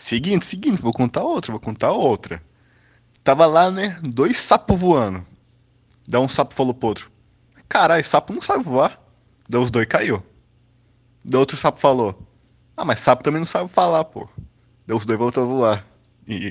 Seguinte, seguinte, vou contar outra, vou contar outra. Tava lá, né? Dois sapos voando. Dá um sapo falou pro outro: Caralho, sapo não sabe voar. Daí os dois caiu. Daí outro sapo falou: Ah, mas sapo também não sabe falar, pô. Daí os dois voltou a voar. E